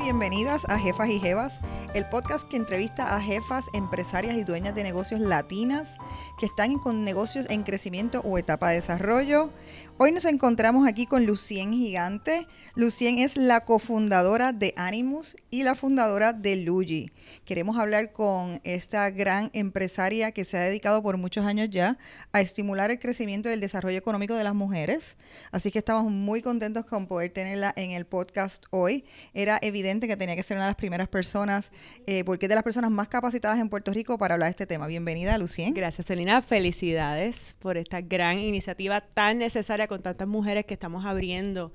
bienvenidas a Jefas y Jevas, el podcast que entrevista a jefas, empresarias y dueñas de negocios latinas que están con negocios en crecimiento o etapa de desarrollo. Hoy nos encontramos aquí con Lucien Gigante. Lucien es la cofundadora de Animus y la fundadora de Luigi. Queremos hablar con esta gran empresaria que se ha dedicado por muchos años ya a estimular el crecimiento y el desarrollo económico de las mujeres. Así que estamos muy contentos con poder tenerla en el podcast hoy. Era evidente que tenía que ser una de las primeras personas, eh, porque es de las personas más capacitadas en Puerto Rico para hablar de este tema. Bienvenida, Lucien. Gracias, Celina. Felicidades por esta gran iniciativa tan necesaria con tantas mujeres que estamos abriendo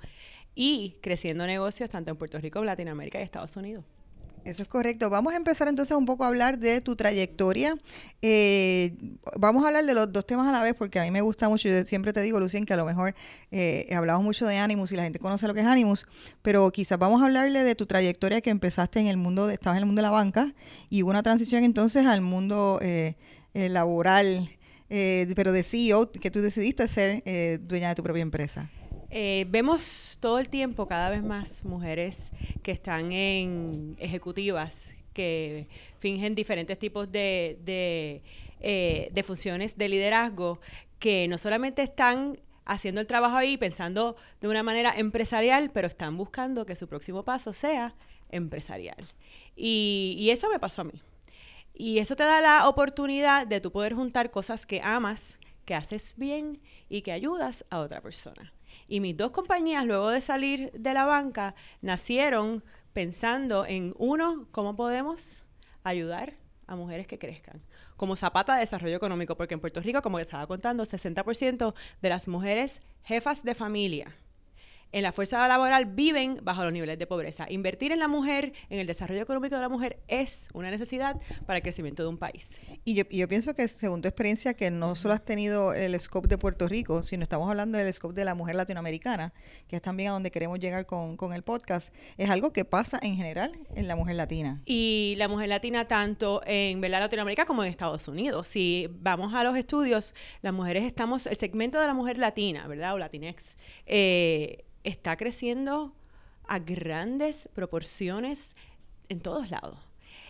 y creciendo negocios tanto en Puerto Rico, Latinoamérica y Estados Unidos. Eso es correcto. Vamos a empezar entonces un poco a hablar de tu trayectoria. Eh, vamos a hablar de los dos temas a la vez porque a mí me gusta mucho. Yo siempre te digo, Lucien, que a lo mejor eh, hablamos mucho de Animus y la gente conoce lo que es Animus, pero quizás vamos a hablarle de tu trayectoria que empezaste en el mundo, de, estabas en el mundo de la banca y hubo una transición entonces al mundo eh, laboral eh, pero de CEO, que tú decidiste ser eh, dueña de tu propia empresa. Eh, vemos todo el tiempo cada vez más mujeres que están en ejecutivas, que fingen diferentes tipos de, de, funciones de liderazgo, que no solamente están haciendo el trabajo ahí pensando de una manera empresarial, pero están buscando que su próximo paso sea empresarial. Y eso me pasó a mí. Y eso te da la oportunidad de tú poder juntar cosas que amas, que haces bien y que ayudas a otra persona. Y mis dos compañías, luego de salir de la banca, nacieron pensando en, uno, cómo podemos ayudar a mujeres que crezcan. Como zapata de desarrollo económico, porque en Puerto Rico, como estaba contando, 60% de las mujeres jefas de familia en la fuerza laboral viven bajo los niveles de pobreza. Invertir en la mujer, en el desarrollo económico de la mujer, es una necesidad para el crecimiento de un país. Y yo, yo pienso que según tu experiencia, que no solo has tenido el scope de Puerto Rico, sino estamos hablando del scope de la mujer latinoamericana, que es también a donde queremos llegar con, con el podcast, es algo que pasa en general en la mujer latina. Y la mujer latina tanto en Latinoamérica como en Estados Unidos. Si vamos a los estudios, las mujeres estamos, el segmento de la mujer latina, ¿verdad? O latinex, eh, está creciendo a grandes proporciones en todos lados.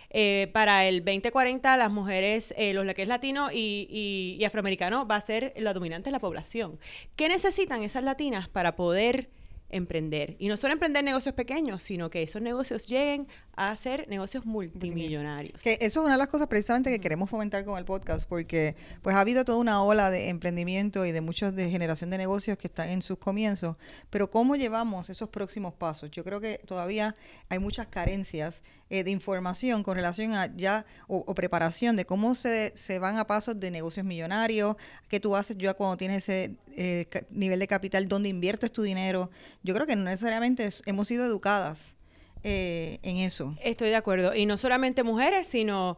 Eh, para el 2040 las mujeres, eh, los que es latino y, y, afroamericano va a ser la dominante de la población. ¿Qué necesitan esas latinas para poder emprender. Y no solo emprender negocios pequeños, sino que esos negocios lleguen a ser negocios multimillonarios. Que eso es una de las cosas precisamente que queremos fomentar con el podcast, porque pues ha habido toda una ola de emprendimiento y de muchos de generación de negocios que están en sus comienzos, pero ¿cómo llevamos esos próximos pasos? Yo creo que todavía hay muchas carencias eh, de información con relación a ya o, preparación de cómo se, se, van a pasos de negocios millonarios, qué tú haces ya cuando tienes ese eh, nivel de capital, dónde inviertes tu dinero. Yo creo que no necesariamente hemos sido educadas eh, en eso. Estoy de acuerdo. Y no solamente mujeres, sino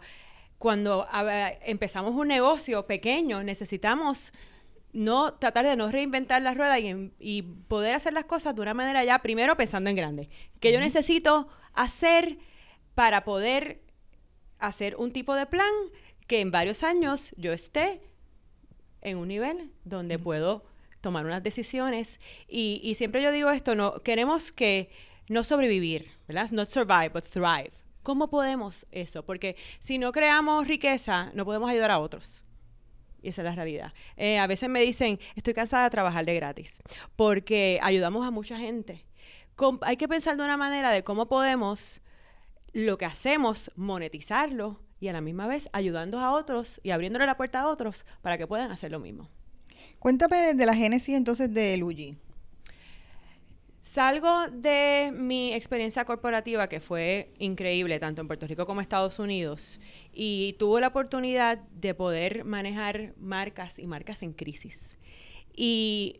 cuando empezamos un negocio pequeño, necesitamos no tratar de no reinventar la rueda y, poder hacer las cosas de una manera ya, primero pensando en grande. Que yo necesito hacer para poder hacer un tipo de plan que en varios años yo esté en un nivel donde puedo tomar unas decisiones. Y, siempre yo digo esto, no queremos que no sobrevivir, ¿verdad? Not survive, but thrive. ¿Cómo podemos eso? Porque si no creamos riqueza, no podemos ayudar a otros. Y esa es la realidad. Eh, a veces me dicen, estoy cansada de trabajar de gratis, porque ayudamos a mucha gente. hay que pensar de una manera de cómo podemos lo que hacemos, monetizarlo y a la misma vez ayudando a otros y abriéndole la puerta a otros para que puedan hacer lo mismo. Cuéntame de la génesis entonces de Luigi. Salgo de mi experiencia corporativa que fue increíble tanto en Puerto Rico como en Estados Unidos y tuve la oportunidad de poder manejar marcas y marcas en crisis. Y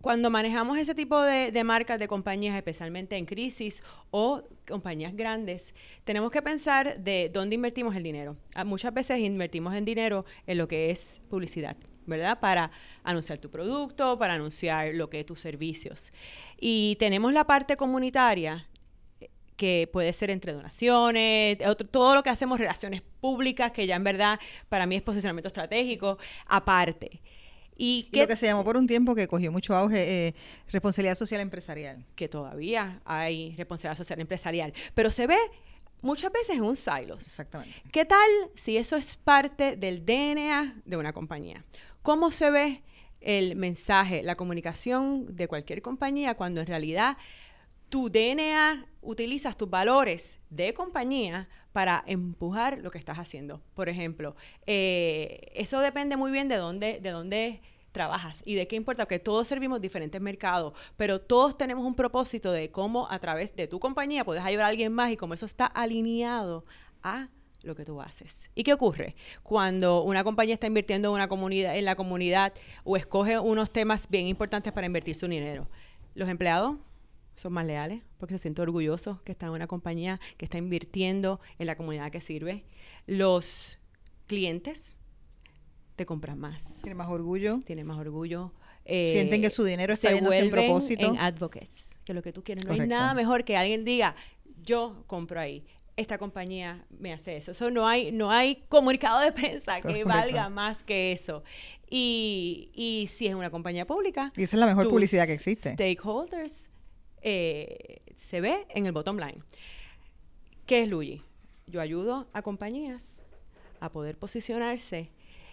cuando manejamos ese tipo de, marcas, de compañías, especialmente en crisis o compañías grandes, tenemos que pensar de dónde invertimos el dinero. Ah, muchas veces invertimos en dinero en lo que es publicidad. ¿verdad? Para anunciar tu producto, para anunciar lo que es tus servicios. Y tenemos la parte comunitaria, que puede ser entre donaciones, todo lo que hacemos, relaciones públicas, que ya en verdad para mí es posicionamiento estratégico, aparte. Y, lo que se llamó por un tiempo que cogió mucho auge, eh, responsabilidad social empresarial. Que todavía hay responsabilidad social empresarial, pero se ve muchas veces en un silos. Exactamente. ¿Qué tal si eso es parte del DNA de una compañía? ¿Cómo se ve el mensaje, la comunicación de cualquier compañía cuando en realidad tu DNA utilizas tus valores de compañía para empujar lo que estás haciendo. Por ejemplo, eh, eso depende muy bien de dónde, de dónde trabajas y de qué importa, que todos servimos diferentes mercados, pero todos tenemos un propósito de cómo a través de tu compañía puedes ayudar a alguien más y cómo eso está alineado a lo que tú haces. ¿Y qué ocurre? Cuando una compañía está invirtiendo en una comunidad, en la comunidad o escoge unos temas bien importantes para invertir su dinero. Los empleados son más leales porque se sienten orgullosos que están en una compañía que está invirtiendo en la comunidad que sirve. Los clientes te compran más. Tienen más orgullo. Tienen más orgullo. Eh, Sienten que su dinero está yendo sin propósito. en advocates, que lo que tú quieres. No hay nada mejor que alguien diga, yo compro ahí esta compañía me hace eso. Eso no hay, no hay comunicado de prensa que valga más que eso. Y, y, si es una compañía pública. Y esa es la mejor publicidad que existe. Stakeholders eh, se ve en el bottom line. ¿Qué es Luigi? Yo ayudo a compañías a poder posicionarse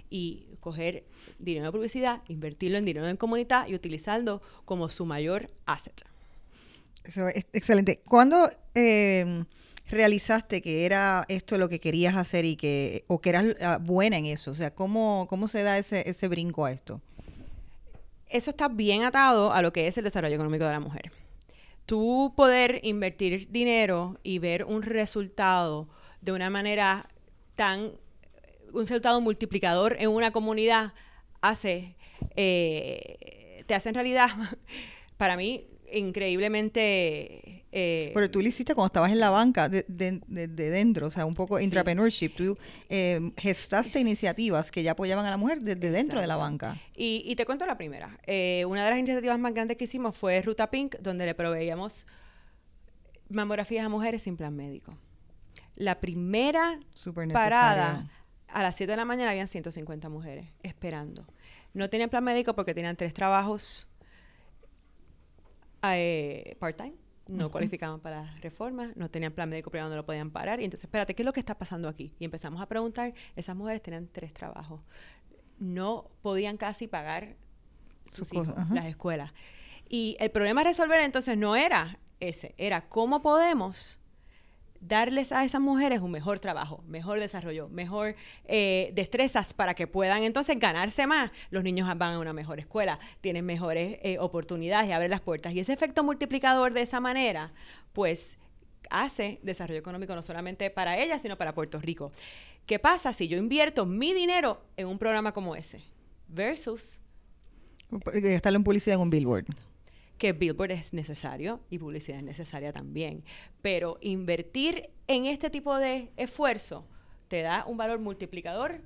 y coger dinero de publicidad, invertirlo en dinero en comunidad y utilizarlo como su mayor asset. Eso es excelente. ¿Cuándo eh, realizaste que era esto lo que querías hacer y que, o que eras ah, buena en eso? O sea, ¿cómo, cómo se da ese, ese brinco a esto? Eso está bien atado a lo que es el desarrollo económico de la mujer. Tú poder invertir dinero y ver un resultado de una manera tan, un resultado multiplicador en una comunidad hace, eh, te hace en realidad, para mí, increíblemente... Eh, Pero tú lo hiciste cuando estabas en la banca, de, dentro, o sea, un poco intrapreneurship. Tú eh, gestaste iniciativas que ya apoyaban a la mujer desde dentro de la banca. Y, te cuento la primera. Eh, una de las iniciativas más grandes que hicimos fue Ruta Pink, donde le proveíamos mamografías a mujeres sin plan médico. La primera parada, a las 7 de la mañana habían 150 mujeres esperando. No tenían plan médico porque tenían tres trabajos eh, part-time, no cualificaban para reforma, no tenían plan médico privado, no lo podían parar. Y entonces, espérate, ¿qué es lo que está pasando aquí? Y empezamos a preguntar, esas mujeres tenían tres trabajos. No podían casi pagar sus hijos, las escuelas. Y el problema a resolver entonces no era ese, era cómo podemos darles a esas mujeres un mejor trabajo, mejor desarrollo, mejor eh, destrezas para que puedan entonces ganarse más. Los niños van a una mejor escuela, tienen mejores eh, oportunidades y abren las puertas. Y ese efecto multiplicador de esa manera, pues hace desarrollo económico no solamente para ellas, sino para Puerto Rico. ¿Qué pasa si yo invierto mi dinero en un programa como ese versus... Gastarlo en publicidad en un billboard que Billboard es necesario y publicidad es necesaria también. Pero invertir en este tipo de esfuerzo te da un valor multiplicador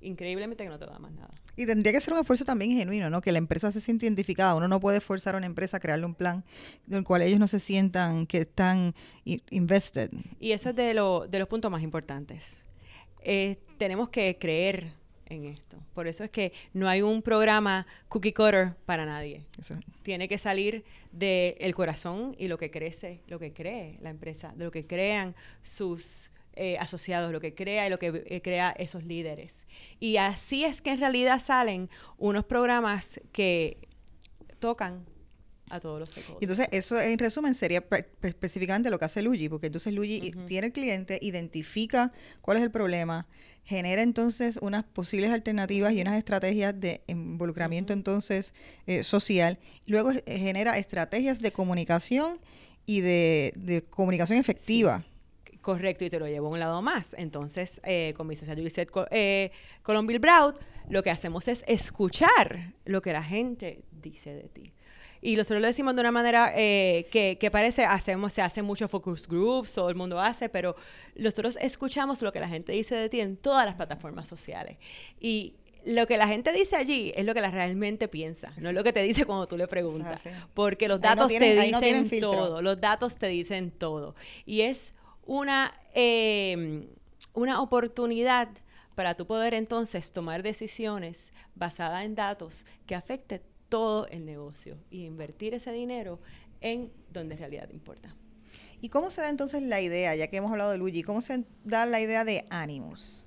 increíblemente que no te da más nada. Y tendría que ser un esfuerzo también genuino, ¿no? Que la empresa se siente identificada. Uno no puede forzar a una empresa a crearle un plan en el cual ellos no se sientan que están invested. Y eso es de, lo, de los puntos más importantes. Eh, tenemos que creer en esto. Por eso es que no hay un programa cookie cutter para nadie. Tiene que salir del corazón y lo que crece, lo que cree la empresa, de lo que crean sus eh, asociados, lo que crea y lo que eh, crea esos líderes. Y así es que en realidad salen unos programas que tocan a todos los stakeholders. Entonces, eso en resumen sería específicamente lo que hace Luigi, porque entonces Luigi tiene el cliente, identifica cuál es el problema, genera entonces unas posibles alternativas y unas estrategias de involucramiento entonces eh, social, luego genera estrategias de comunicación y de, comunicación efectiva. Correcto, y te lo llevo a un lado más. Entonces, eh, con mi socia Juliette eh, Bill Brown, lo que hacemos es escuchar lo que la gente dice de ti. Y nosotros lo decimos de una manera eh, que, que, parece, hacemos, se hace mucho focus groups, todo el mundo hace, pero nosotros escuchamos lo que la gente dice de ti en todas las plataformas sociales. Y lo que la gente dice allí es lo que la realmente piensa, no es lo que te dice cuando tú le preguntas. Porque los datos te dicen todo, los datos te dicen todo. Y es una, eh, una oportunidad para tú poder entonces tomar decisiones basadas en datos que afecten todo el negocio y invertir ese dinero en donde en realidad importa. ¿Y cómo se da entonces la idea, ya que hemos hablado de Luigi, cómo se da la idea de Animus?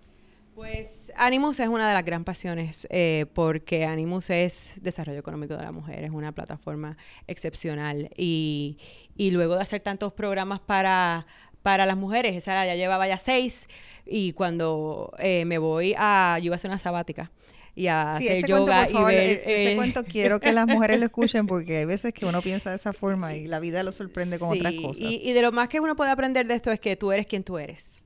Pues Animus es una de las gran pasiones eh, porque Animus es desarrollo económico de la mujer, es una plataforma excepcional y, y luego de hacer tantos programas para para las mujeres, esa ya llevaba ya seis y cuando eh, me voy a, yo iba a hacer una sabática y a hacer yoga cuento, por favor, ese, eh, cuento quiero que las mujeres lo escuchen porque hay veces que uno piensa de esa forma y la vida lo sorprende con otras cosas. Y, y de lo más que uno puede aprender de esto es que tú eres quien tú eres.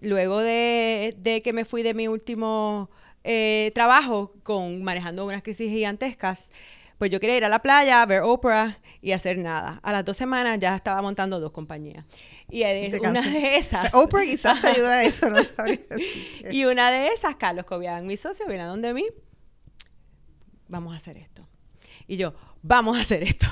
Luego de, de que me fui de mi último eh, trabajo con manejando unas crisis gigantescas, pues yo quería ir a la playa, ver Oprah y hacer nada. A las dos semanas ya estaba montando dos compañías. Y una de esas. Oprah quizás te ayuda a eso, no sabría Y una de esas, Carlos Cobian, mi socio, viene a donde mí. Vamos a hacer esto. Y yo, vamos a hacer esto.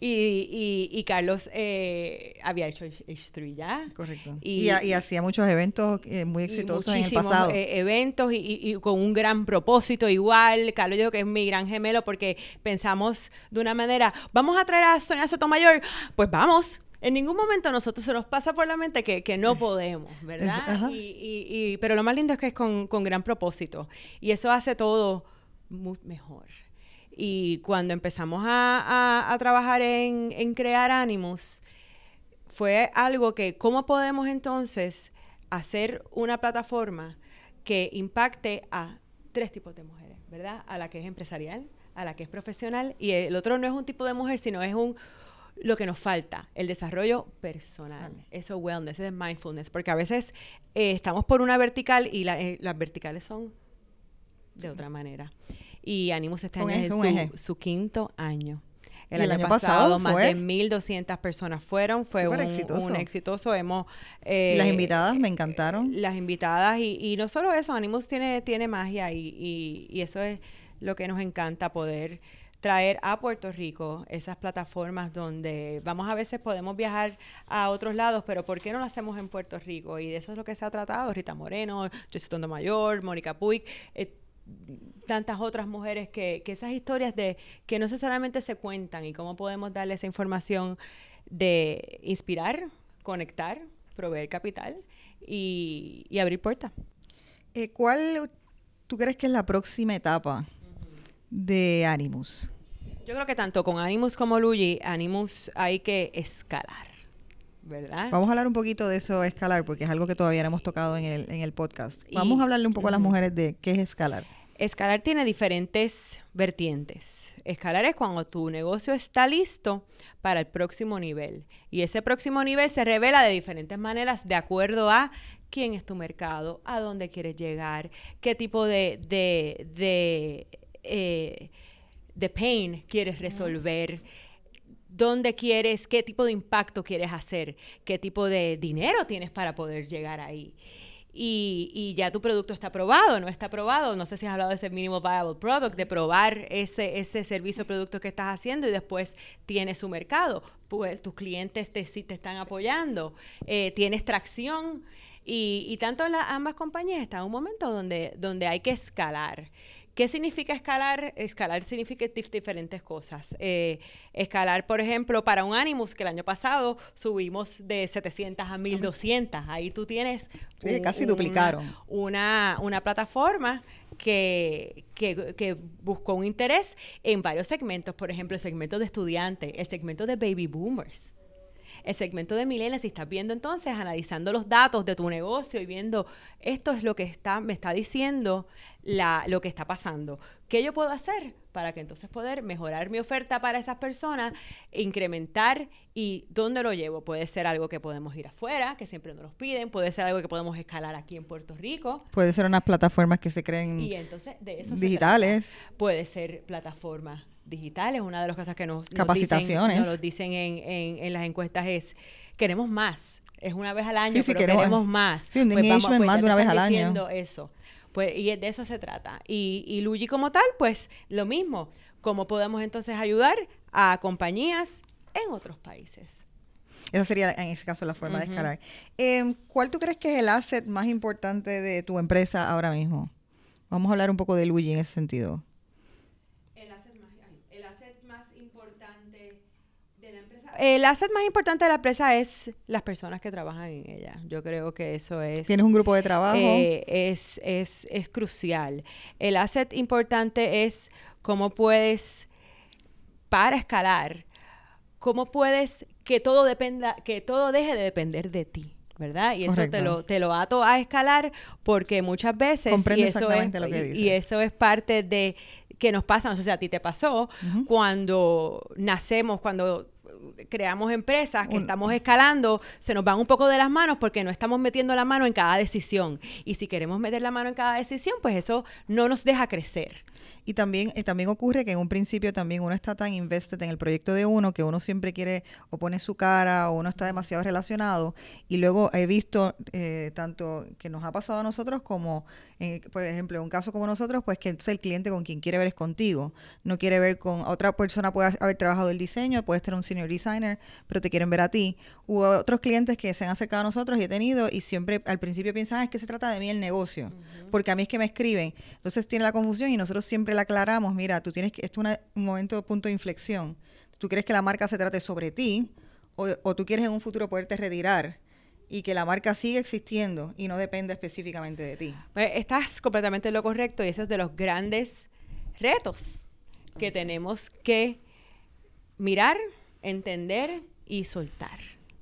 Y, y, Carlos eh, había hecho H3 ya. Correcto. Y, hacía muchos eventos eh, muy exitosos en el pasado. Eh, eventos y, con un gran propósito igual. Carlos yo que es mi gran gemelo porque pensamos de una manera, vamos a traer a Sonia Sotomayor, pues vamos. En ningún momento a nosotros se nos pasa por la mente que, que no podemos, ¿verdad? Y, pero lo más lindo es que es con, con gran propósito. Y eso hace todo muy mejor. Y cuando empezamos a, trabajar en, crear Animus, fue algo que, ¿cómo podemos entonces hacer una plataforma que impacte a tres tipos de mujeres, ¿verdad? A la que es empresarial, a la que es profesional, y el otro no es un tipo de mujer, sino es un lo que nos falta, el desarrollo personal, eso wellness, ese es mindfulness, porque a veces eh, estamos por una vertical y eh, las verticales son de otra manera y Animus este año es su, quinto año. El, año, pasado, más de 1.200 personas fueron, fue un exitoso. un exitoso. Hemos, y las eh, invitadas me encantaron. Las invitadas y, y, no solo eso, Animus tiene, tiene magia y, y, eso es lo que nos encanta poder traer a Puerto Rico esas plataformas donde vamos a veces podemos viajar a otros lados, pero ¿por qué no lo hacemos en Puerto Rico? Y de eso es lo que se ha tratado, Rita Moreno, José Tondo Mayor, Mónica Puig, eh, tantas otras mujeres que, que, esas historias de que no necesariamente se cuentan y cómo podemos darle esa información de inspirar, conectar, proveer capital y, abrir puertas. Eh, ¿Cuál tú crees que es la próxima etapa de Animus? Yo creo que tanto con Animus como Luigi, Animus hay que escalar. ¿Verdad? Vamos a hablar un poquito de eso, escalar, porque es algo que todavía no hemos tocado en el, en el podcast. Vamos a hablarle un poco a las mujeres de qué es escalar. Escalar tiene diferentes vertientes. Escalar es cuando tu negocio está listo para el próximo nivel. Y ese próximo nivel se revela de diferentes maneras de acuerdo a quién es tu mercado, a dónde quieres llegar, qué tipo de, de, de, eh, de pain quieres resolver dónde quieres, qué tipo de impacto quieres hacer, qué tipo de dinero tienes para poder llegar ahí. Y, ya tu producto está aprobado, no está aprobado. No sé si has hablado de ese mínimo viable product, de probar ese, ese servicio o producto que estás haciendo y después tienes su mercado. Pues tus clientes te, te están apoyando, eh, tienes tracción. Y, y tanto las ambas compañías están en un momento donde, donde hay que escalar. ¿Qué significa escalar? Escalar significa diferentes cosas. Eh, escalar, por ejemplo, para un Animus, que el año pasado subimos de 700 a 1200. Ahí tú tienes. Sí, casi duplicaron. Una, una plataforma que, que, que, buscó un interés en varios segmentos, por ejemplo, el segmento de estudiantes, el segmento de baby boomers el segmento de milenios, si estás viendo entonces, analizando los datos de tu negocio y viendo esto es lo que está, me está diciendo la, lo que está pasando. ¿Qué yo puedo hacer para que entonces poder mejorar mi oferta para esas personas, incrementar y dónde lo llevo? Puede ser algo que podemos ir afuera, que siempre nos los piden, puede ser algo que podemos escalar aquí en Puerto Rico. Puede ser unas plataformas que se creen digitales. puede ser plataformas digitales. Una de las cosas que nos, Capacitaciones. nos dicen, en, en, las encuestas es, queremos más. Es una vez al año, pero queremos, más. Sí, un pues vamos, pues más de una vez al año. eso. Pues, y de eso se trata. Y, y Luigi como tal, pues lo mismo. ¿Cómo podemos entonces ayudar a compañías en otros países? Esa sería, en ese caso, la forma de escalar. Em, ¿Cuál tú crees que es el asset más importante de tu empresa ahora mismo? Vamos a hablar un poco de Luigi en ese sentido. El asset más, importante de la empresa. El asset más importante de la empresa es las personas que trabajan en ella. Yo creo que eso es. ¿Tienes un grupo de trabajo? Eh, es, es, es crucial. El asset importante es cómo puedes, para escalar, cómo puedes que todo dependa, que todo deje de depender de ti. ¿verdad? Y eso te lo, te lo ato a escalar porque muchas veces y eso, es, lo que y, eso es parte de que nos pasa, no sé si a ti te pasó, cuando nacemos, cuando creamos empresas que estamos escalando, se nos van un poco de las manos porque no estamos metiendo la mano en cada decisión. Y si queremos meter la mano en cada decisión, pues eso no nos deja crecer. Y también, eh, también ocurre que en un principio también uno está tan invested en el proyecto de uno que uno siempre quiere o pone su cara o uno está demasiado relacionado. Y luego he visto eh, tanto que nos ha pasado a nosotros como, eh, por ejemplo, en un caso como nosotros, pues que entonces el cliente con quien quiere ver es contigo. No quiere ver con otra persona, puede haber trabajado el diseño, puede tener un senior designer, pero te quieren ver a ti. Hubo otros clientes que se han acercado a nosotros y he tenido y siempre al principio piensan, ah, es que se trata de mí el negocio, porque a mí es que me escriben. Entonces tiene la confusión y nosotros siempre le aclaramos, mira, tú tienes que, esto es un momento, punto de inflexión. ¿Tú crees que la marca se trate sobre ti o, tú quieres en un futuro poderte retirar? Y que la marca siga existiendo y no dependa específicamente de ti. Pues estás completamente en lo correcto y eso es de los grandes retos que tenemos que mirar, entender y soltar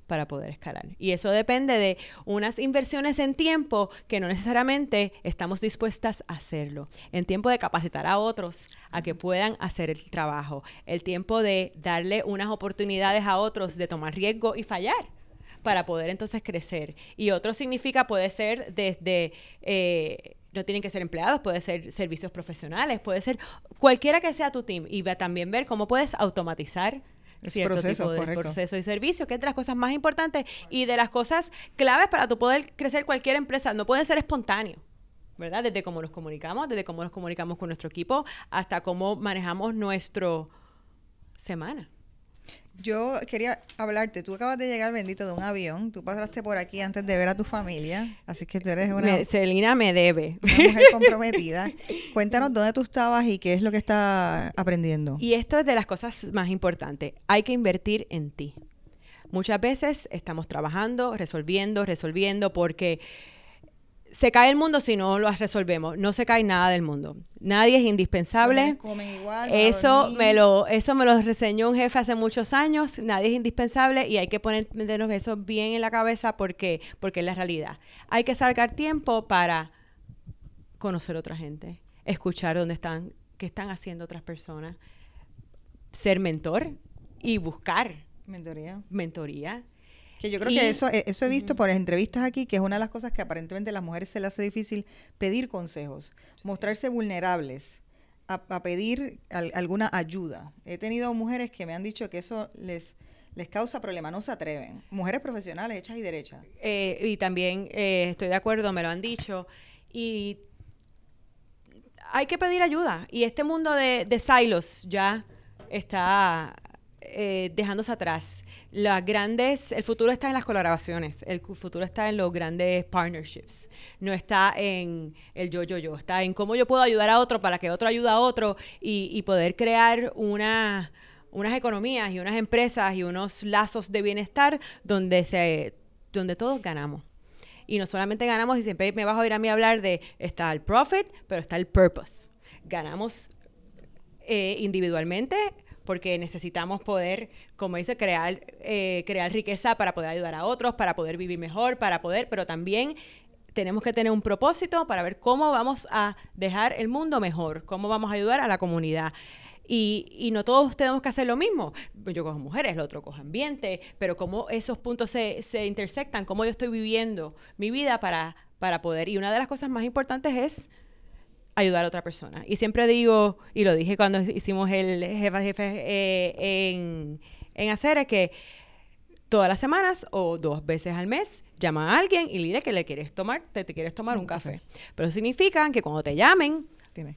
para poder escalar. Y eso depende de unas inversiones en tiempo que no necesariamente estamos dispuestas a hacerlo. En tiempo de capacitar a otros a que puedan hacer el trabajo. El tiempo de darle unas oportunidades a otros de tomar riesgo y fallar para poder entonces crecer. Y otro significa, puede ser desde... Eh, no tienen que ser empleados, puede ser servicios profesionales, puede ser cualquiera que sea tu team y también ver cómo puedes automatizar cierto tipo de proceso y servicio, que es de las cosas más importantes y de las cosas claves para tu poder crecer cualquier empresa. No puede ser espontáneo. ¿verdad? Desde cómo nos comunicamos, desde cómo nos comunicamos con nuestro equipo, hasta cómo manejamos nuestro semana. Yo quería hablarte, tú acabas de llegar bendito de un avión, tú pasaste por aquí antes de ver a tu familia, así que tú eres una... Celina me debe. Una mujer comprometida. Cuéntanos dónde tú estabas y qué es lo que estás aprendiendo. Y esto es de las cosas más importantes, hay que invertir en ti. Muchas veces estamos trabajando, resolviendo, resolviendo, porque se cae el mundo si no lo resolvemos. No se cae nada del mundo. Nadie es indispensable. eso me lo eso me lo reseñó un jefe hace muchos años. Nadie es indispensable y hay que ponernos eso bien en la cabeza porque porque es la realidad. Hay que sacar tiempo para conocer a otra gente, escuchar dónde están, qué están haciendo otras personas, ser mentor y buscar mentoría. Mentoría que yo creo que eso, eh, eso he visto por entrevistas aquí, que es una de las cosas que aparentemente a las mujeres se les hace difícil pedir consejos, mostrarse vulnerables, a, pedir alguna ayuda. He tenido mujeres que me han dicho que eso les, les causa problema, no se atreven. Mujeres profesionales hechas y derechas. Eh, y también eh, estoy de acuerdo, me lo han dicho. Y hay que pedir ayuda. Y este mundo de, de silos ya está dejándose atrás las grandes, el futuro está en las colaboraciones, el futuro está en los grandes partnerships, no está en el yo, yo, yo, está en cómo yo puedo ayudar a otro para que otro ayude a otro y, poder crear una, unas economías y unas empresas y unos lazos de bienestar donde, se, donde todos ganamos. Y no solamente ganamos, y siempre me vas a oír a mí hablar de, está el profit, pero está el purpose. Ganamos eh, individualmente, porque necesitamos poder, como dice, crear, eh, crear riqueza para poder ayudar a otros, para poder vivir mejor, para poder, pero también tenemos que tener un propósito para ver cómo vamos a dejar el mundo mejor, cómo vamos a ayudar a la comunidad. Y, no todos tenemos que hacer lo mismo. Yo cojo mujeres, el otro cojo ambiente, pero cómo esos puntos se, se intersectan, cómo yo estoy viviendo mi vida para, para poder. Y una de las cosas más importantes es ayudar a otra persona. Y siempre digo, y lo dije cuando hicimos el jefe jefe eh, en, en hacer, es que todas las semanas o dos veces al mes llama a alguien y le dile que le quieres tomar, te, quieres tomar un, café. Pero eso significa que cuando te llamen,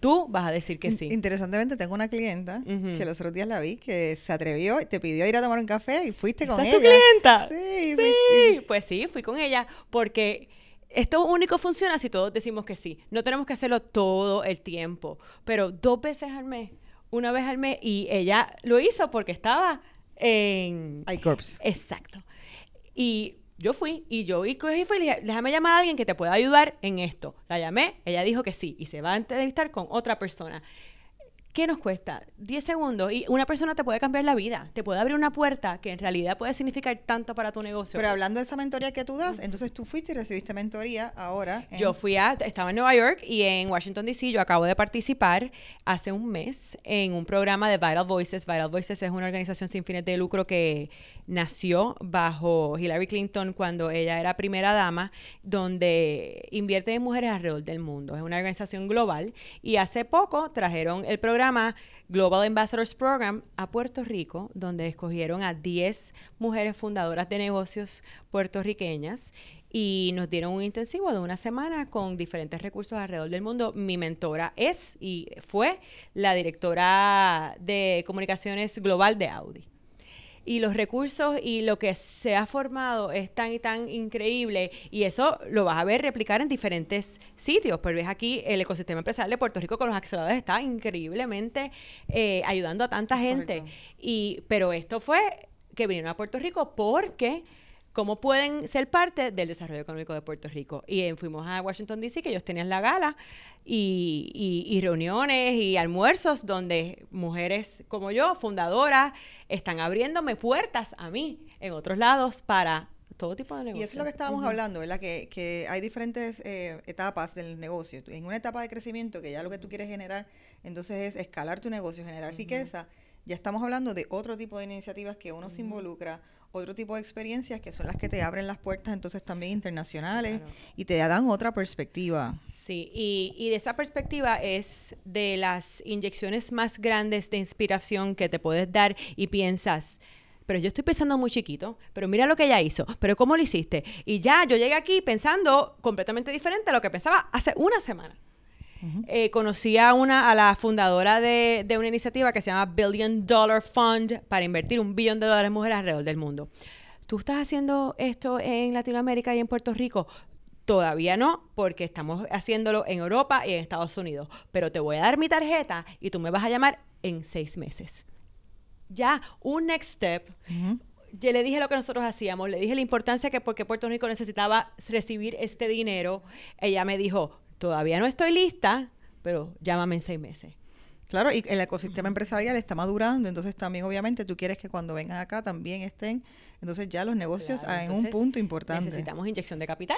Tú vas a decir que sí. Interesantemente, tengo una clienta que los otros días la vi que se atrevió y te pidió ir a tomar un café y fuiste con ella. ¿Es tu clienta? Sí, sí. Pues sí, fui con ella porque esto único funciona si todos decimos que sí. No tenemos que hacerlo todo el tiempo, pero dos veces al mes, una vez al mes, y ella lo hizo porque estaba en... iCorps. Exacto. Y yo fui y yo y fui y le dije, déjame llamar a alguien que te pueda ayudar en esto. La llamé, ella dijo que sí y se va a entrevistar con otra persona. ¿Qué nos cuesta? 10 segundos y una persona te puede cambiar la vida, te puede abrir una puerta que en realidad puede significar tanto para tu negocio. Pero hablando de esa mentoría que tú das, entonces tú fuiste y recibiste mentoría ahora. Yo fui a, estaba en Nueva York y en Washington DC, yo acabo de participar hace un mes en un programa de Vital Voices. Vital Voices es una organización sin fines de lucro que nació bajo Hillary Clinton cuando ella era primera dama, donde invierte en mujeres alrededor del mundo. Es una organización global y hace poco trajeron el programa Global Ambassadors Program a Puerto Rico, donde escogieron a 10 mujeres fundadoras de negocios puertorriqueñas y nos dieron un intensivo de una semana con diferentes recursos alrededor del mundo. Mi mentora es y fue la directora de comunicaciones global de Audi y los recursos y lo que se ha formado es tan y tan increíble y eso lo vas a ver replicar en diferentes sitios. Pero ves aquí el ecosistema empresarial de Puerto Rico con los aceleradores está increíblemente eh, ayudando a tanta gente. Y, pero esto fue que vinieron a Puerto Rico porque cómo pueden ser parte del desarrollo económico de Puerto Rico. Y eh, fuimos a Washington, D.C., que ellos tenían la gala y, reuniones y almuerzos donde mujeres como yo, fundadoras, están abriéndome puertas a mí en otros lados para todo tipo de negocios. Y eso es lo que estábamos hablando, ¿verdad? Que, hay diferentes eh, etapas del negocio. En una etapa de crecimiento, que ya lo que tú quieres generar, entonces es escalar tu negocio, generar riqueza. Ya estamos hablando de otro tipo de iniciativas que uno se involucra otro tipo de experiencias que son las que te abren las puertas entonces también internacionales y te dan otra perspectiva. Sí, y, y, de esa perspectiva es de las inyecciones más grandes de inspiración que te puedes dar y piensas, pero yo estoy pensando muy chiquito, pero mira lo que ella hizo, pero ¿cómo lo hiciste? Y ya yo llegué aquí pensando completamente diferente a lo que pensaba hace una semana. Eh, conocí a, una, a la fundadora de, una iniciativa que se llama Billion Dollar Fund para invertir un billón de dólares en mujeres alrededor del mundo. ¿Tú estás haciendo esto en Latinoamérica y en Puerto Rico? Todavía no, porque estamos haciéndolo en Europa y en Estados Unidos. Pero te voy a dar mi tarjeta y tú me vas a llamar en seis meses. Ya, un next step. Yo le dije lo que nosotros hacíamos, le dije la importancia que porque Puerto Rico necesitaba recibir este dinero. Ella me dijo, todavía no estoy lista, pero llámame en seis meses. Claro, y el ecosistema empresarial está madurando, entonces también obviamente tú quieres que cuando vengan acá también estén, entonces ya los negocios en un punto importante. Necesitamos inyección de capital.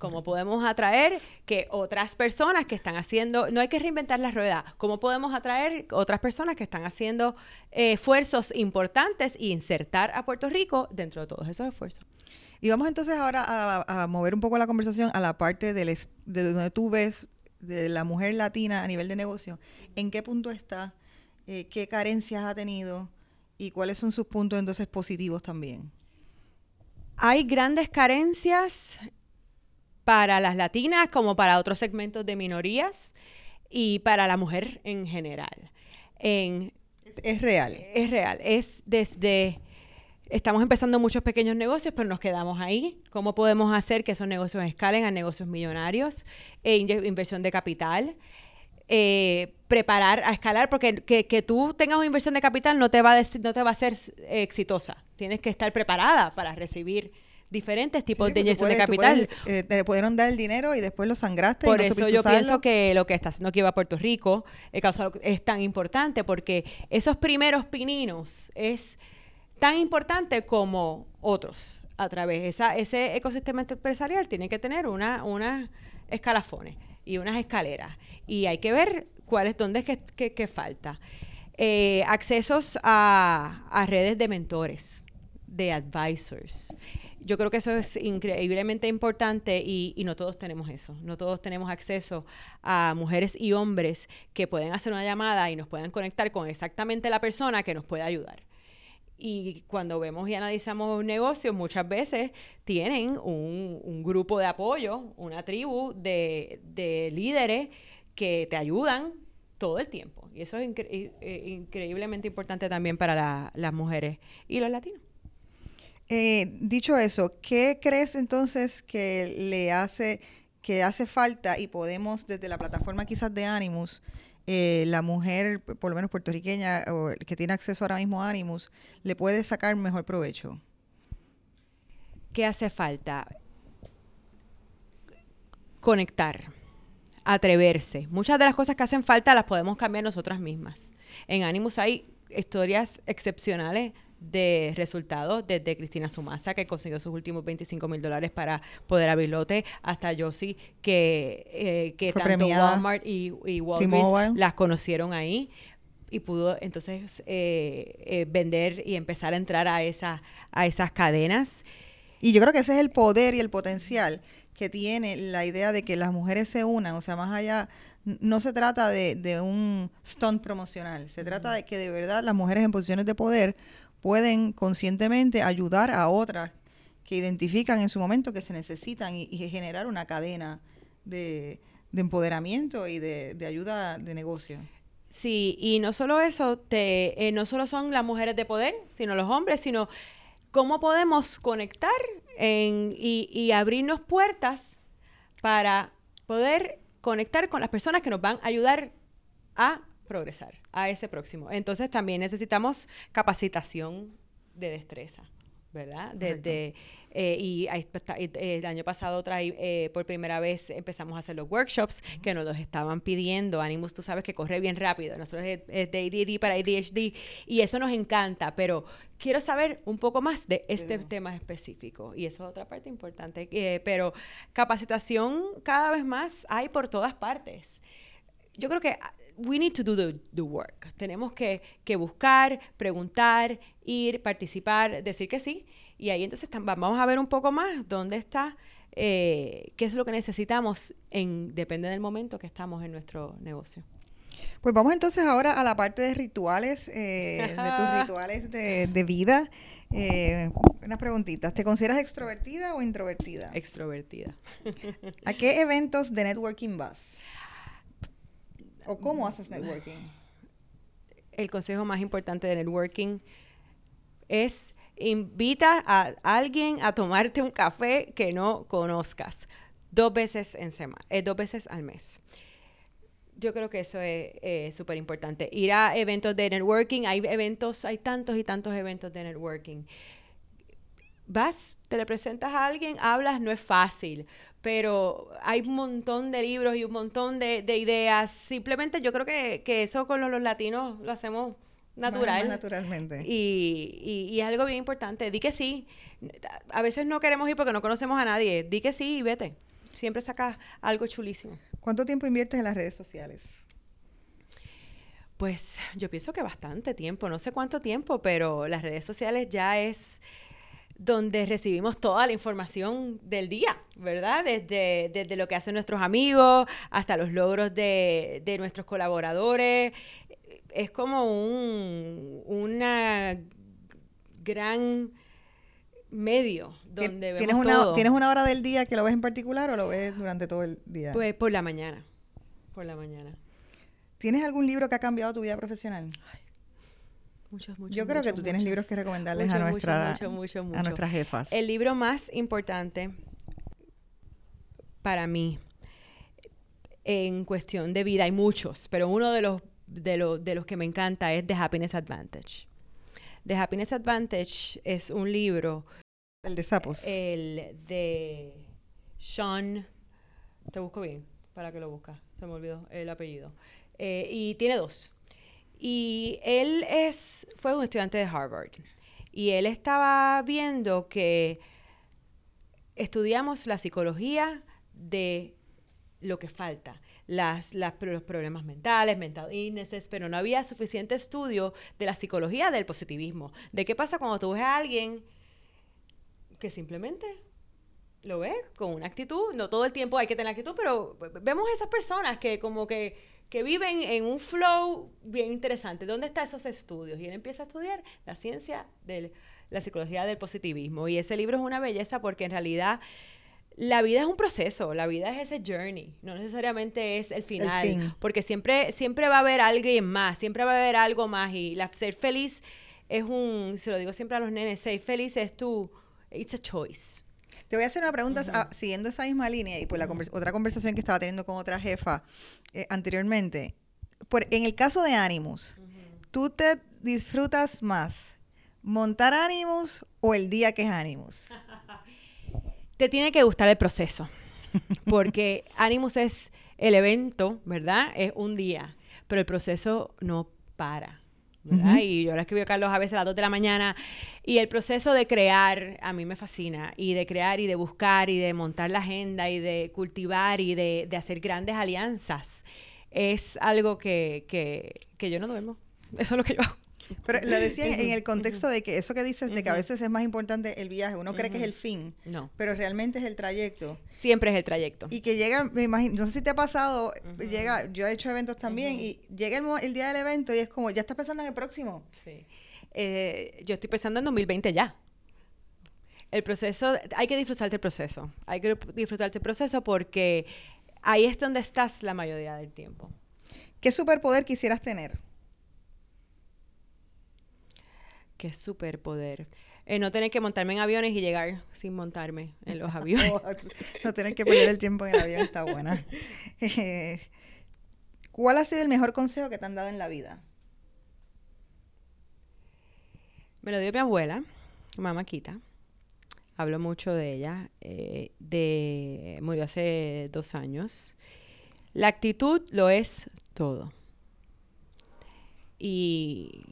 ¿Cómo podemos atraer que otras personas que están haciendo, no hay que reinventar la rueda, cómo podemos atraer otras personas que están haciendo eh, esfuerzos importantes e insertar a Puerto Rico dentro de todos esos esfuerzos? Y vamos entonces ahora a, mover un poco la conversación a la parte del de donde tú ves de la mujer latina a nivel de negocio. ¿En qué punto está? Eh, ¿Qué carencias ha tenido? ¿Y cuáles son sus puntos entonces positivos también? Hay grandes carencias para las latinas como para otros segmentos de minorías y para la mujer en general. es, es real. Es real. Es desde Estamos empezando muchos pequeños negocios, pero nos quedamos ahí. ¿Cómo podemos hacer que esos negocios escalen a negocios millonarios? E inversión de capital. Eh, preparar a escalar, porque que, tú tengas una inversión de capital no te va a, no te va a ser exitosa. Tienes que estar preparada para recibir diferentes tipos de inyección de capital. Eh, te pudieron dar el dinero y después lo sangraste. Por y no eso yo pienso que lo que está haciendo aquí va a Puerto Rico es tan importante porque esos primeros pininos es tan importante como otros a través. Esa, ese ecosistema empresarial tiene que tener una, unas escalafones y unas escaleras. Y hay que ver cuáles, dónde es que, falta. Eh, accesos a, redes de mentores, de advisors. Yo creo que eso es increíblemente importante y, y, no todos tenemos eso. No todos tenemos acceso a mujeres y hombres que pueden hacer una llamada y nos puedan conectar con exactamente la persona que nos puede ayudar. Y cuando vemos y analizamos negocios, muchas veces tienen un, grupo de apoyo, una tribu de, líderes que te ayudan todo el tiempo. Y eso es increíblemente importante también para las mujeres y los latinos. Eh, dicho eso, ¿qué crees entonces que le hace, que hace falta y podemos desde la plataforma quizás de Animus, eh, la mujer, por lo menos puertorriqueña, o que tiene acceso ahora mismo a Animus, le puede sacar mejor provecho? ¿Qué hace falta? Conectar, atreverse. Muchas de las cosas que hacen falta las podemos cambiar nosotras mismas. En Animus hay historias excepcionales de resultados, desde Cristina Sumasa, que consiguió sus últimos 25 mil dólares para poder abrir lote, hasta Josie, que, eh, que tanto Walmart y, y Walgreens las conocieron ahí y pudo entonces eh, eh, vender y empezar a entrar a, esa, a esas cadenas. Y yo creo que ese es el poder y el potencial que tiene la idea de que las mujeres se unan, o sea, más allá, no se trata de, de un stunt promocional, se trata de que de verdad las mujeres en posiciones de poder pueden conscientemente ayudar a otras que identifican en su momento que se necesitan y, generar una cadena de, empoderamiento y de, ayuda de negocio. Sí, y no solo eso, te, eh, no solo son las mujeres de poder, sino los hombres, sino cómo podemos conectar y, y abrirnos puertas para poder conectar con las personas que nos van a ayudar a progresar a ese próximo. Entonces también necesitamos capacitación de destreza. ¿verdad? Desde, eh, y el año pasado traí, eh, por primera vez empezamos a hacer los workshops que nos los estaban pidiendo. Animus, tú sabes que corre bien rápido. Nosotros es, de ADD para ADHD y eso nos encanta, pero quiero saber un poco más de este tema específico y eso es otra parte importante. Eh, pero capacitación cada vez más hay por todas partes. Yo creo que we need to do the, work. Tenemos que, buscar, preguntar, ir, participar, decir que sí. Y ahí entonces vamos a ver un poco más dónde está, eh, qué es lo que necesitamos, en, depende del momento que estamos en nuestro negocio. Pues vamos entonces ahora a la parte de rituales, eh, de tus rituales de, vida. Eh, unas preguntitas. ¿Te consideras extrovertida o introvertida? Extrovertida. ¿A qué eventos de networking vas? ¿O cómo haces networking? El consejo más importante de networking es invita a alguien a tomarte un café que no conozcas dos veces en semana, eh, dos veces al mes. Yo creo que eso es súper importante. Ir a eventos de networking, hay eventos, hay tantos y tantos eventos de networking. Vas, te le presentas a alguien, hablas, no es fácil, pero hay un montón de libros y un montón de, ideas. Simplemente yo creo que, eso con los, latinos lo hacemos natural. naturalmente. Y, y, es algo bien importante. Di que sí. A veces no queremos ir porque no conocemos a nadie. Di que sí y vete. Siempre sacas algo chulísimo. ¿Cuánto tiempo inviertes en las redes sociales? Pues yo pienso que bastante tiempo. No sé cuánto tiempo, pero las redes sociales ya es donde recibimos toda la información del día, ¿verdad? Desde, desde lo que hacen nuestros amigos hasta los logros de, de nuestros colaboradores. Es como un una gran medio donde ¿Tienes vemos una, todo. ¿Tienes una hora del día que lo ves en particular o lo ves durante todo el día? Pues por la mañana, por la mañana. ¿Tienes algún libro que ha cambiado tu vida profesional? Muchos, muchos. Yo creo que tú tienes libros que recomendarles a, nuestra, a nuestras jefas. El libro más importante para mí en cuestión de vida, hay muchos, pero uno de los, de, los, de los que me encanta es The Happiness Advantage. The Happiness Advantage es un libro. El de sapos. El de Sean. Te busco bien para que lo busques. Se me olvidó el apellido. Eh, y tiene dos. Y él es, fue un estudiante de Harvard. Y él estaba viendo que estudiamos la psicología de lo que falta, las, los problemas mentales, mental illnesses, pero no había suficiente estudio de la psicología del positivismo. De qué pasa cuando tú ves a alguien que simplemente lo ves con una actitud, no todo el tiempo hay que tener actitud, pero vemos esas personas que como que que viven en un flow bien interesante. ¿Dónde están esos estudios? Y él empieza a estudiar la ciencia de la psicología del positivismo. Y ese libro es una belleza porque en realidad la vida es un proceso, la vida es ese journey, no necesariamente es el final, porque siempre, siempre va a haber alguien más, siempre va a haber algo más y la, ser feliz es un, se lo digo siempre a los nenes, ser feliz es tu, it's a choice. Te voy a hacer una pregunta ah, siguiendo esa misma línea y por la otra conversación que estaba teniendo con otra jefa eh, anteriormente. Por, en el caso de Animus, ¿tú te disfrutas más montar Animus o el día que es Animus? te tiene que gustar el proceso, porque Animus es el evento, ¿verdad? Es un día, pero el proceso no para. ¿Verdad? Y yo la escribo a Carlos a veces a las 2 de la mañana. Y el proceso de crear a mí me fascina. Y de crear y de buscar y de montar la agenda y de cultivar y de, de hacer grandes alianzas es algo que, que, que yo no duermo. Eso es lo que yo hago. Pero lo decía en el contexto de que eso que dices de que a veces es más importante el viaje, uno cree que es el fin, no. pero realmente es el trayecto. Siempre es el trayecto. Y que llega, me imagino, no sé si te ha pasado, llega, yo he hecho eventos también y llega el, día del evento y es como, ya estás pensando en el próximo. Sí. Eh, yo estoy pensando en 2020 ya. El proceso, hay que disfrutarte el proceso, hay que disfrutarte el proceso porque ahí es donde estás la mayoría del tiempo. ¿Qué superpoder quisieras tener? Qué superpoder. Eh, no tener que montarme en aviones y llegar sin montarme en los aviones. no tener que perder el tiempo en el avión está buena. Eh, ¿Cuál ha sido el mejor consejo que te han dado en la vida? Me lo dio mi abuela, mamá Quita. Hablo mucho de ella. Eh, de, murió hace dos años. La actitud lo es todo. Y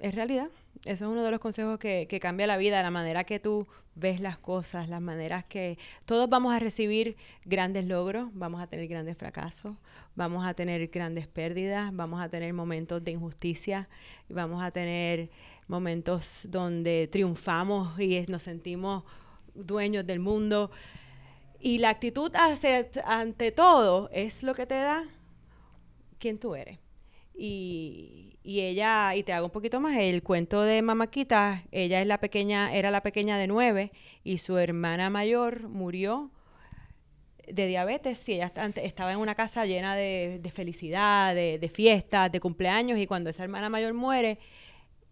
es realidad. Eso es uno de los consejos que, que, cambia la vida, la manera que tú ves las cosas, las maneras que todos vamos a recibir grandes logros, vamos a tener grandes fracasos, vamos a tener grandes pérdidas, vamos a tener momentos de injusticia, vamos a tener momentos donde triunfamos y nos sentimos dueños del mundo. Y la actitud ante todo es lo que te da quien tú eres. Y, y, ella, y te hago un poquito más, el cuento de Mamaquita, ella es la pequeña, era la pequeña de nueve y su hermana mayor murió de diabetes y ella estaba en una casa llena de, felicidad, de, de, fiestas, de cumpleaños y cuando esa hermana mayor muere,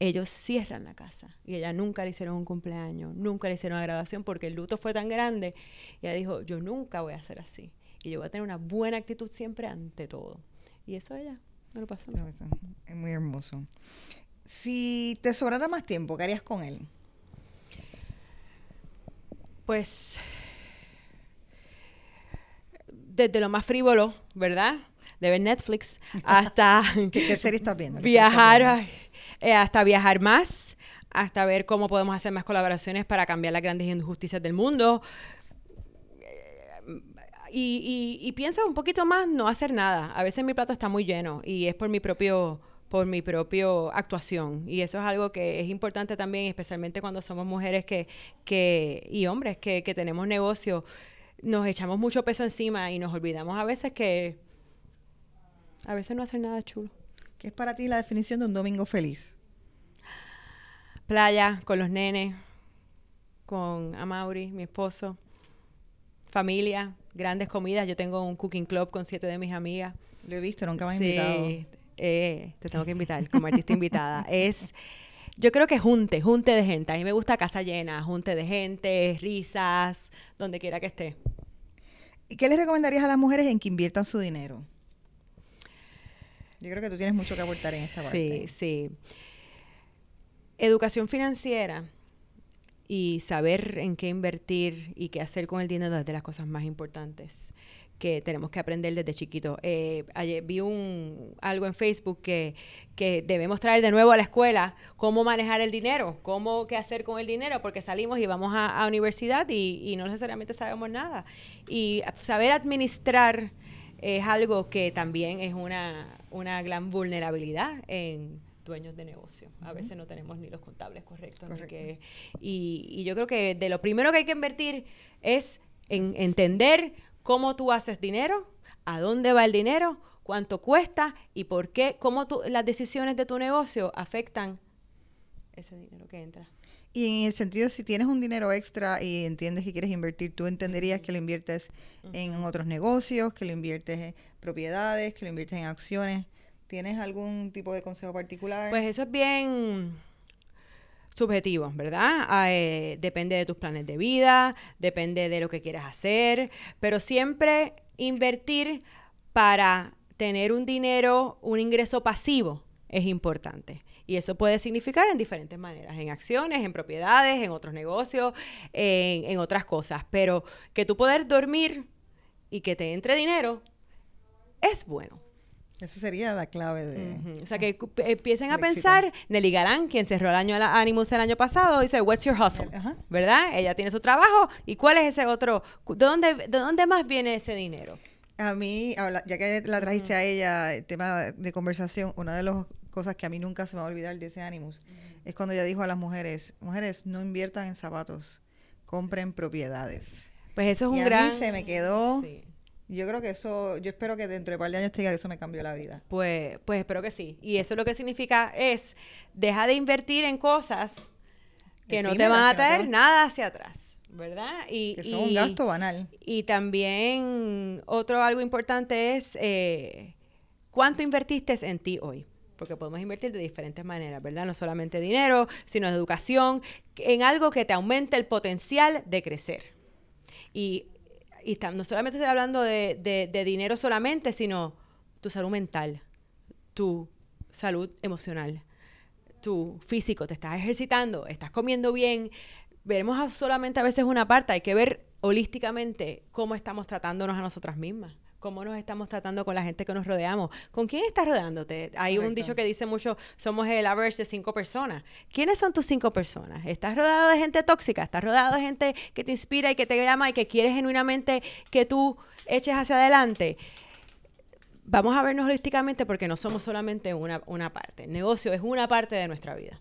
ellos cierran la casa y ella nunca le hicieron un cumpleaños, nunca le hicieron una graduación porque el luto fue tan grande y ella dijo, yo nunca voy a ser así y yo voy a tener una buena actitud siempre ante todo. Y eso ella no lo pasó. es muy hermoso. Si te sobrara más tiempo, ¿qué harías con él? Pues desde lo más frívolo, ¿verdad? De ver Netflix hasta... ¿Qué, serie estás viendo? Viajar, eh, hasta viajar más, hasta ver cómo podemos hacer más colaboraciones para cambiar las grandes injusticias del mundo, y, y, pienso un poquito más no hacer nada. A veces mi plato está muy lleno y es por mi propio por mi propio actuación y eso es algo que es importante también especialmente cuando somos mujeres que, que y hombres que, que tenemos negocio nos echamos mucho peso encima y nos olvidamos a veces que a veces no hacer nada chulo ¿Qué es para ti la definición de un domingo feliz? Playa, con los nenes, con Amaury, mi esposo, familia, grandes comidas. Yo tengo un cooking club con siete de mis amigas. Lo he visto, nunca me has invitado. Eh, te tengo que invitar como artista invitada. Es, yo creo que junte, junte de gente. A mí me gusta casa llena, junte de gente, risas, donde quiera que esté. ¿Y qué les recomendarías a las mujeres en que inviertan su dinero? Yo creo que tú tienes mucho que aportar en esta parte. Sí, sí. Educación financiera y saber en qué invertir y qué hacer con el dinero es de las cosas más importantes que tenemos que aprender desde chiquito. Eh, ayer vi un, algo en Facebook que, que, debemos traer de nuevo a la escuela cómo manejar el dinero, cómo qué hacer con el dinero, porque salimos y vamos a, a universidad y, y, no necesariamente sabemos nada. Y saber administrar es algo que también es una, una gran vulnerabilidad en dueños de negocio. A veces no tenemos ni los contables correctos. y, y, yo creo que de lo primero que hay que invertir es en entender cómo tú haces dinero, a dónde va el dinero, cuánto cuesta y por qué, cómo las decisiones de tu negocio afectan ese dinero que entra. Y en el sentido, si tienes un dinero extra y entiendes que quieres invertir, tú entenderías que lo inviertes en otros negocios, que lo inviertes en propiedades, que lo inviertes en acciones. ¿Tienes algún tipo de consejo particular? Pues eso es bien subjetivo, ¿verdad? Ah, eh, depende de tus planes de vida, depende de lo que quieras hacer, pero siempre invertir para tener un dinero, un ingreso pasivo es importante. Y eso puede significar en diferentes maneras, en acciones, en propiedades, en otros negocios, en, otras cosas. Pero que tú poder dormir y que te entre dinero es bueno. Esa sería la clave de... O sea, que empiecen a pensar, Nelly Galán, quien cerró el año Animus el año pasado, dice, what's your hustle? ¿Verdad? Ella tiene su trabajo. ¿Y cuál es ese otro? ¿De dónde, de dónde más viene ese dinero? A mí, ya que la trajiste a ella, el tema de conversación, una de las cosas que a mí nunca se me va a olvidar de ese Animus es cuando ella dijo a las mujeres, mujeres, no inviertan en zapatos, compren propiedades. Pues eso es un gran... A mí se me quedó... Yo creo que eso, yo espero que dentro de un par de años te diga que eso me cambió la vida. Pues, pues espero que sí. Y eso lo que significa es, deja de invertir en cosas que no te van a traer nada hacia atrás. ¿verdad? Y, que son un gasto banal. Y también otro algo importante es eh, cuánto invertiste en ti hoy. Porque podemos invertir de diferentes maneras, ¿verdad? No solamente dinero, sino educación, en algo que te aumente el potencial de crecer. Y, y no solamente estoy hablando de, de, de dinero solamente, sino tu salud mental, tu salud emocional, tu físico, te estás ejercitando, estás comiendo bien, veremos solamente a veces una parte, hay que ver holísticamente cómo estamos tratándonos a nosotras mismas cómo nos estamos tratando con la gente que nos rodeamos. ¿Con quién estás rodeándote? Hay un dicho que dice mucho, somos el average de cinco personas. ¿Quiénes son tus cinco personas? ¿Estás rodeado de gente tóxica? ¿Estás rodeado de gente que te inspira y que te llama y que quiere genuinamente que tú eches hacia adelante? Vamos a vernos holísticamente porque no somos solamente una, una parte. El negocio es una parte de nuestra vida.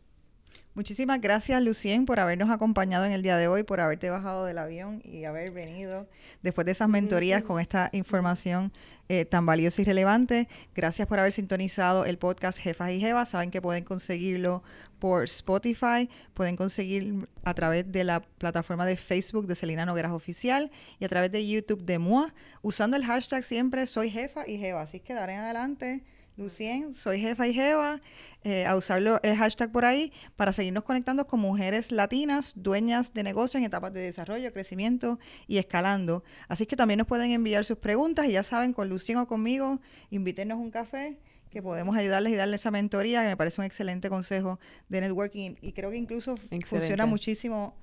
Muchísimas gracias, Lucien, por habernos acompañado en el día de hoy, por haberte bajado del avión y haber venido después de esas mentorías con esta información eh, tan valiosa y relevante. Gracias por haber sintonizado el podcast Jefas y Jevas. Saben que pueden conseguirlo por Spotify, pueden conseguir a través de la plataforma de Facebook de Celina Nogueras Oficial y a través de YouTube de MUA, usando el hashtag siempre soy jefa y jeva. Así que daré en adelante Lucien, soy jefa y jeva, eh, a usarlo el hashtag por ahí para seguirnos conectando con mujeres latinas, dueñas de negocios en etapas de desarrollo, crecimiento y escalando. Así que también nos pueden enviar sus preguntas y ya saben, con Lucien o conmigo, invítenos un café que podemos ayudarles y darles esa mentoría, que me parece un excelente consejo de networking y creo que incluso funciona muchísimo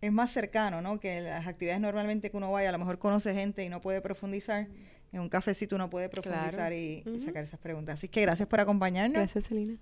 es más cercano, ¿no? Que las actividades normalmente que uno vaya, a lo mejor conoce gente y no puede profundizar en un cafecito uno puede profundizar y, sacar esas preguntas. Así que gracias por acompañarnos. Gracias, Celina.